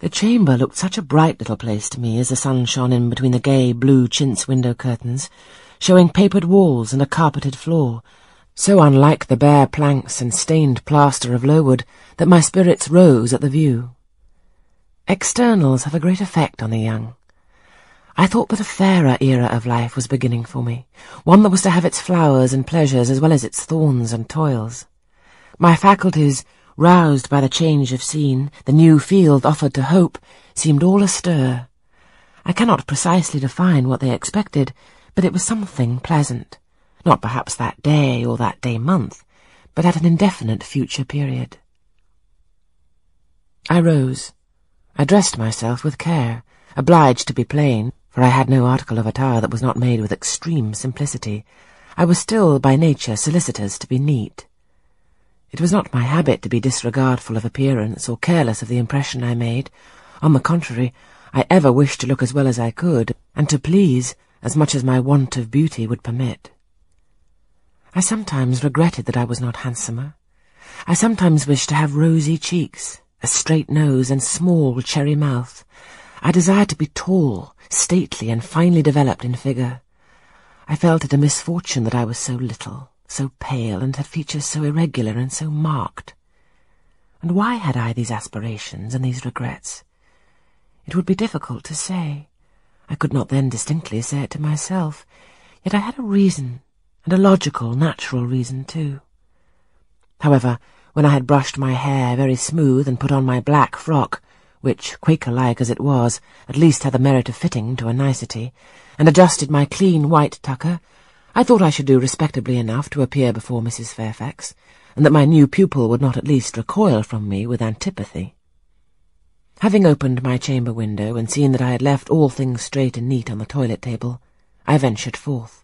The chamber looked such a bright little place to me as the sun shone in between the gay blue chintz window curtains, showing papered walls and a carpeted floor, so unlike the bare planks and stained plaster of Lowood that my spirits rose at the view. Externals have a great effect on the young. I thought that a fairer era of life was beginning for me, one that was to have its flowers and pleasures as well as its thorns and toils. My faculties, roused by the change of scene, the new field offered to hope, seemed all astir. I cannot precisely define what they expected, but it was something pleasant, not perhaps that day or that day month, but at an indefinite future period. I rose. I dressed myself with care, obliged to be plain, for I had no article of attire that was not made with extreme simplicity. I was still by nature solicitous to be neat. It was not my habit to be disregardful of appearance or careless of the impression I made. On the contrary, I ever wished to look as well as I could, and to please as much as my want of beauty would permit. I sometimes regretted that I was not handsomer. I sometimes wished to have rosy cheeks, a straight nose, and small cherry mouth. I desired to be tall, stately, and finely developed in figure. I felt it a misfortune that I was so little, so pale, and had features so irregular and so marked. And why had I these aspirations and these regrets? It would be difficult to say. I could not then distinctly say it to myself, yet I had a reason, and a logical, natural reason too. However, when I had brushed my hair very smooth and put on my black frock, which, Quaker-like as it was, at least had the merit of fitting to a nicety, and adjusted my clean white tucker, I thought I should do respectably enough to appear before Mrs. Fairfax, and that my new pupil would not at least recoil from me with antipathy. Having opened my chamber window and seen that I had left all things straight and neat on the toilet table, I ventured forth.